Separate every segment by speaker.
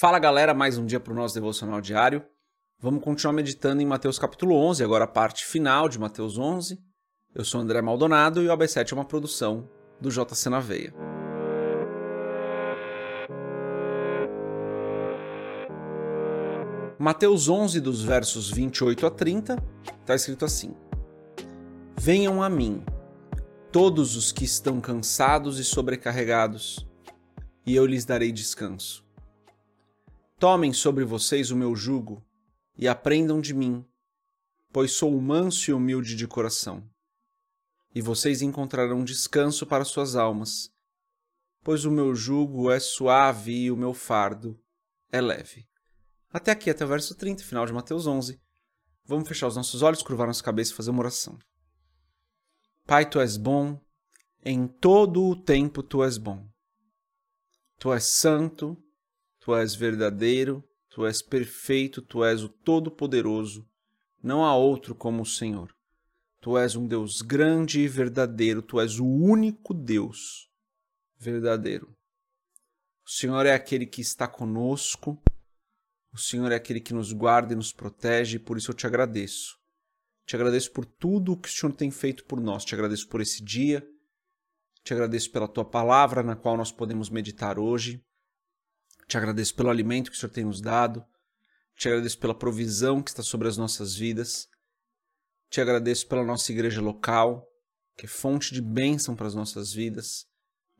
Speaker 1: Fala galera, mais um dia para o nosso devocional diário. Vamos continuar meditando em Mateus capítulo 11, agora a parte final de Mateus 11. Eu sou André Maldonado e o AB7 é uma produção do JC na Veia. Mateus 11, dos versos 28 a 30, está escrito assim: Venham a mim, todos os que estão cansados e sobrecarregados, e eu lhes darei descanso. Tomem sobre vocês o meu jugo e aprendam de mim, pois sou manso e humilde de coração. E vocês encontrarão descanso para suas almas, pois o meu jugo é suave e o meu fardo é leve. Até aqui, até o verso 30, final de Mateus 11. Vamos fechar os nossos olhos, curvar nossa cabeça e fazer uma oração. Pai, tu és bom, em todo o tempo tu és bom. Tu és santo, tu és verdadeiro, tu és perfeito, tu és o Todo-Poderoso. Não há outro como o Senhor. Tu és um Deus grande e verdadeiro, tu és o único Deus verdadeiro. O Senhor é aquele que está conosco, o Senhor é aquele que nos guarda e nos protege, e por isso eu te agradeço. Te agradeço por tudo o que o Senhor tem feito por nós, te agradeço por esse dia, te agradeço pela tua palavra na qual nós podemos meditar hoje. Te agradeço pelo alimento que o Senhor tem nos dado. Te agradeço pela provisão que está sobre as nossas vidas. Te agradeço pela nossa igreja local, que é fonte de bênção para as nossas vidas,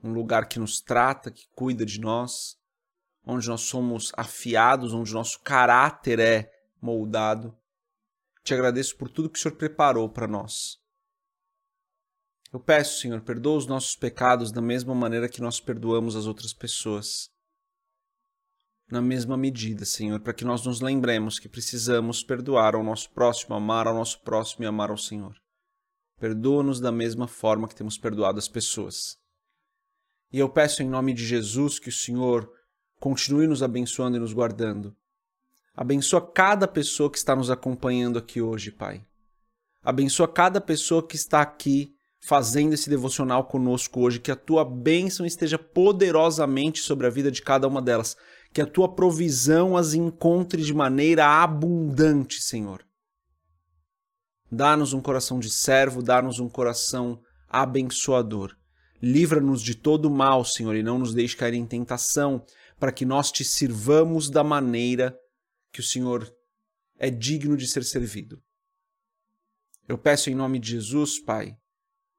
Speaker 1: um lugar que nos trata, que cuida de nós, onde nós somos afiados, onde nosso caráter é moldado. Te agradeço por tudo que o Senhor preparou para nós. Eu peço, Senhor, perdoa os nossos pecados da mesma maneira que nós perdoamos as outras pessoas na mesma medida, Senhor, para que nós nos lembremos que precisamos perdoar ao nosso próximo, amar ao nosso próximo e amar ao Senhor. Perdoa-nos da mesma forma que temos perdoado as pessoas. E eu peço em nome de Jesus que o Senhor continue nos abençoando e nos guardando. Abençoa cada pessoa que está nos acompanhando aqui hoje, Pai. Abençoa cada pessoa que está aqui fazendo esse devocional conosco hoje, que a tua bênção esteja poderosamente sobre a vida de cada uma delas que a tua provisão as encontre de maneira abundante, Senhor. Dá-nos um coração de servo, dá-nos um coração abençoador. Livra-nos de todo mal, Senhor, e não nos deixe cair em tentação, para que nós te sirvamos da maneira que o Senhor é digno de ser servido. Eu peço em nome de Jesus, Pai,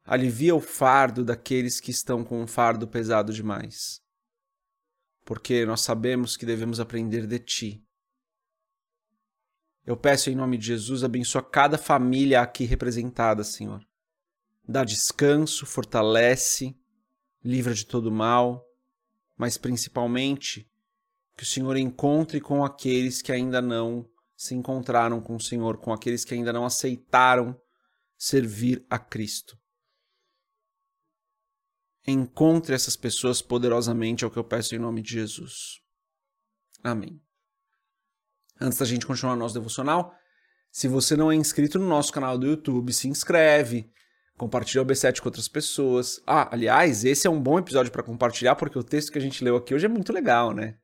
Speaker 1: alivia o fardo daqueles que estão com um fardo pesado demais porque nós sabemos que devemos aprender de Ti. Eu peço em nome de Jesus, abençoa cada família aqui representada, Senhor. Dá descanso, fortalece, livra de todo mal, mas principalmente que o Senhor encontre com aqueles que ainda não se encontraram com o Senhor, com aqueles que ainda não aceitaram servir a Cristo. Encontre essas pessoas poderosamente, é o que eu peço em nome de Jesus. Amém. Antes da gente continuar nosso devocional, se você não é inscrito no nosso canal do YouTube, se inscreve, compartilha o B7 com outras pessoas. Ah, aliás, esse é um bom episódio para compartilhar, porque o texto que a gente leu aqui hoje é muito legal, né?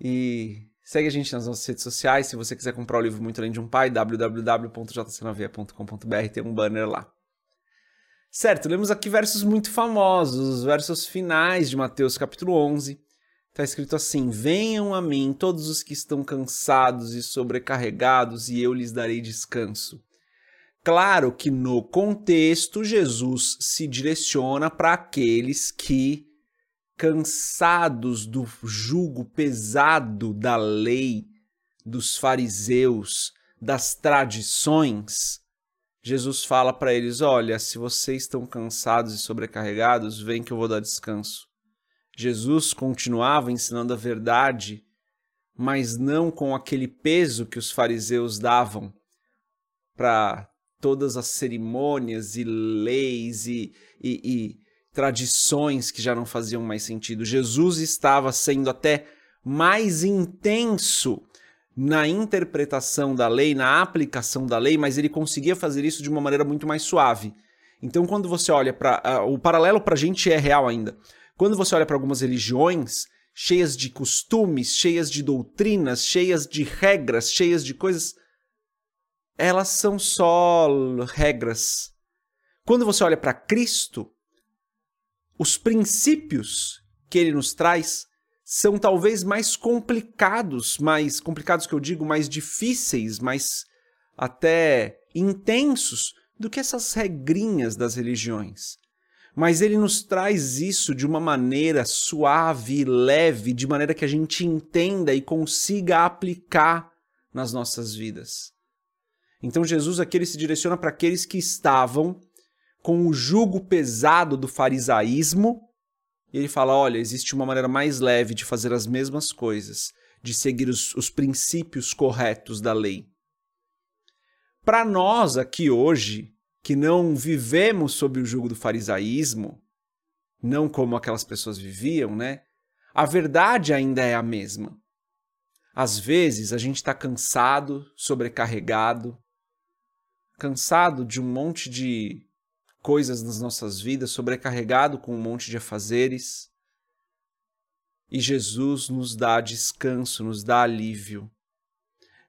Speaker 1: E segue a gente nas nossas redes sociais. Se você quiser comprar o livro Muito Além de um Pai, www.jcnavia.com.br, tem um banner lá. Certo, lemos aqui versos muito famosos, os versos finais de Mateus capítulo 11. Está escrito assim: Venham a mim todos os que estão cansados e sobrecarregados, e eu lhes darei descanso. Claro que no contexto, Jesus se direciona para aqueles que, cansados do jugo pesado da lei, dos fariseus, das tradições, Jesus fala para eles: Olha, se vocês estão cansados e sobrecarregados, vem que eu vou dar descanso. Jesus continuava ensinando a verdade, mas não com aquele peso que os fariseus davam para todas as cerimônias e leis e, e, e tradições que já não faziam mais sentido. Jesus estava sendo até mais intenso na interpretação da lei, na aplicação da lei, mas ele conseguia fazer isso de uma maneira muito mais suave. Então, quando você olha para. Uh, o paralelo para a gente é real ainda. Quando você olha para algumas religiões cheias de costumes, cheias de doutrinas, cheias de regras, cheias de coisas, elas são só regras. Quando você olha para Cristo, os princípios que ele nos traz são talvez mais complicados, mais complicados que eu digo, mais difíceis, mais até intensos do que essas regrinhas das religiões. Mas ele nos traz isso de uma maneira suave e leve, de maneira que a gente entenda e consiga aplicar nas nossas vidas. Então Jesus aqui ele se direciona para aqueles que estavam com o jugo pesado do farisaísmo, e ele fala: olha, existe uma maneira mais leve de fazer as mesmas coisas, de seguir os, os princípios corretos da lei. Para nós aqui hoje, que não vivemos sob o jugo do farisaísmo, não como aquelas pessoas viviam, né? A verdade ainda é a mesma. Às vezes a gente está cansado, sobrecarregado, cansado de um monte de coisas nas nossas vidas, sobrecarregado com um monte de afazeres. E Jesus nos dá descanso, nos dá alívio.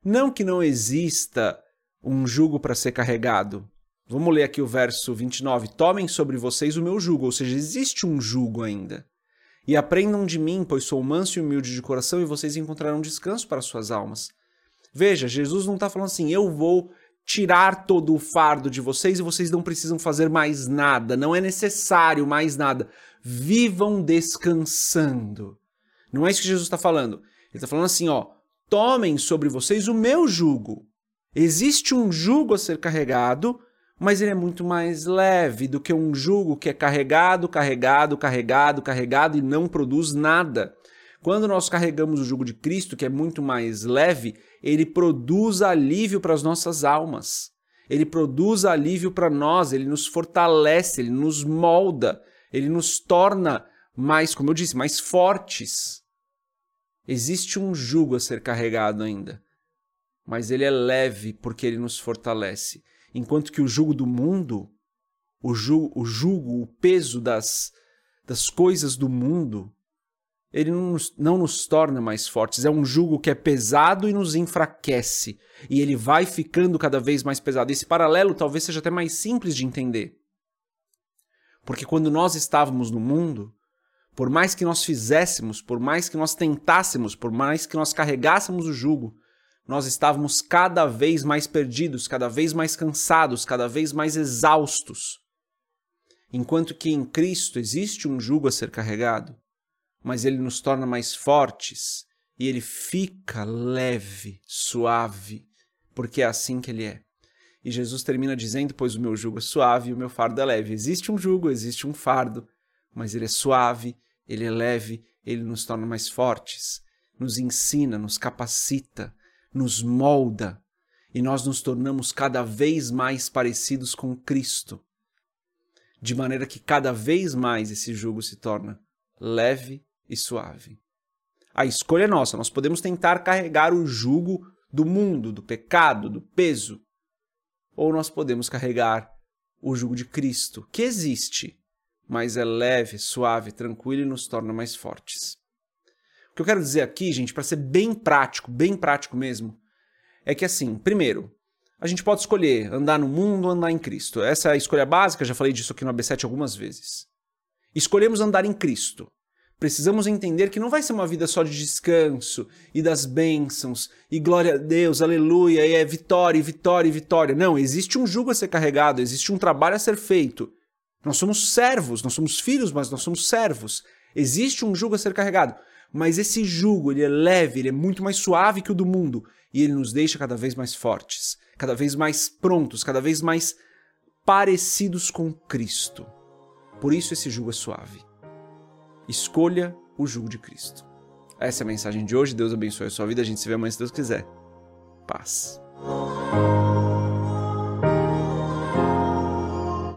Speaker 1: Não que não exista um jugo para ser carregado. Vamos ler aqui o verso 29. Tomem sobre vocês o meu jugo, ou seja, existe um jugo ainda. E aprendam de mim, pois sou manso e humilde de coração, e vocês encontrarão descanso para suas almas. Veja, Jesus não está falando assim, eu vou tirar todo o fardo de vocês e vocês não precisam fazer mais nada, não é necessário mais nada. Vivam descansando. Não é isso que Jesus está falando. Ele está falando assim, ó, tomem sobre vocês o meu jugo. Existe um jugo a ser carregado, mas ele é muito mais leve do que um jugo que é carregado, carregado, carregado, carregado e não produz nada. Quando nós carregamos o jugo de Cristo, que é muito mais leve, ele produz alívio para as nossas almas. Ele produz alívio para nós, ele nos fortalece, ele nos molda, ele nos torna mais, como eu disse, mais fortes. Existe um jugo a ser carregado ainda mas ele é leve porque ele nos fortalece. Enquanto que o jugo do mundo, o jugo, o, jugo, o peso das, das coisas do mundo, ele não nos, não nos torna mais fortes. É um jugo que é pesado e nos enfraquece. E ele vai ficando cada vez mais pesado. Esse paralelo talvez seja até mais simples de entender. Porque quando nós estávamos no mundo, por mais que nós fizéssemos, por mais que nós tentássemos, por mais que nós carregássemos o jugo, nós estávamos cada vez mais perdidos, cada vez mais cansados, cada vez mais exaustos. Enquanto que em Cristo existe um jugo a ser carregado, mas ele nos torna mais fortes e ele fica leve, suave, porque é assim que ele é. E Jesus termina dizendo: Pois o meu jugo é suave e o meu fardo é leve. Existe um jugo, existe um fardo, mas ele é suave, ele é leve, ele nos torna mais fortes, nos ensina, nos capacita, nos molda e nós nos tornamos cada vez mais parecidos com Cristo, de maneira que cada vez mais esse jugo se torna leve e suave. A escolha é nossa, nós podemos tentar carregar o jugo do mundo, do pecado, do peso, ou nós podemos carregar o jugo de Cristo, que existe, mas é leve, suave, tranquilo e nos torna mais fortes. O que eu quero dizer aqui, gente, para ser bem prático, bem prático mesmo, é que assim, primeiro, a gente pode escolher andar no mundo ou andar em Cristo. Essa é a escolha básica, já falei disso aqui no AB7 algumas vezes. Escolhemos andar em Cristo. Precisamos entender que não vai ser uma vida só de descanso e das bênçãos e glória a Deus, aleluia, e é vitória, vitória, vitória. Não, existe um jugo a ser carregado, existe um trabalho a ser feito. Nós somos servos, nós somos filhos, mas nós somos servos. Existe um jugo a ser carregado mas esse jugo ele é leve, ele é muito mais suave que o do mundo e ele nos deixa cada vez mais fortes, cada vez mais prontos, cada vez mais parecidos com Cristo. Por isso esse jugo é suave. Escolha o jugo de Cristo. Essa é a mensagem de hoje. Deus abençoe a sua vida. A gente se vê amanhã se Deus quiser. Paz.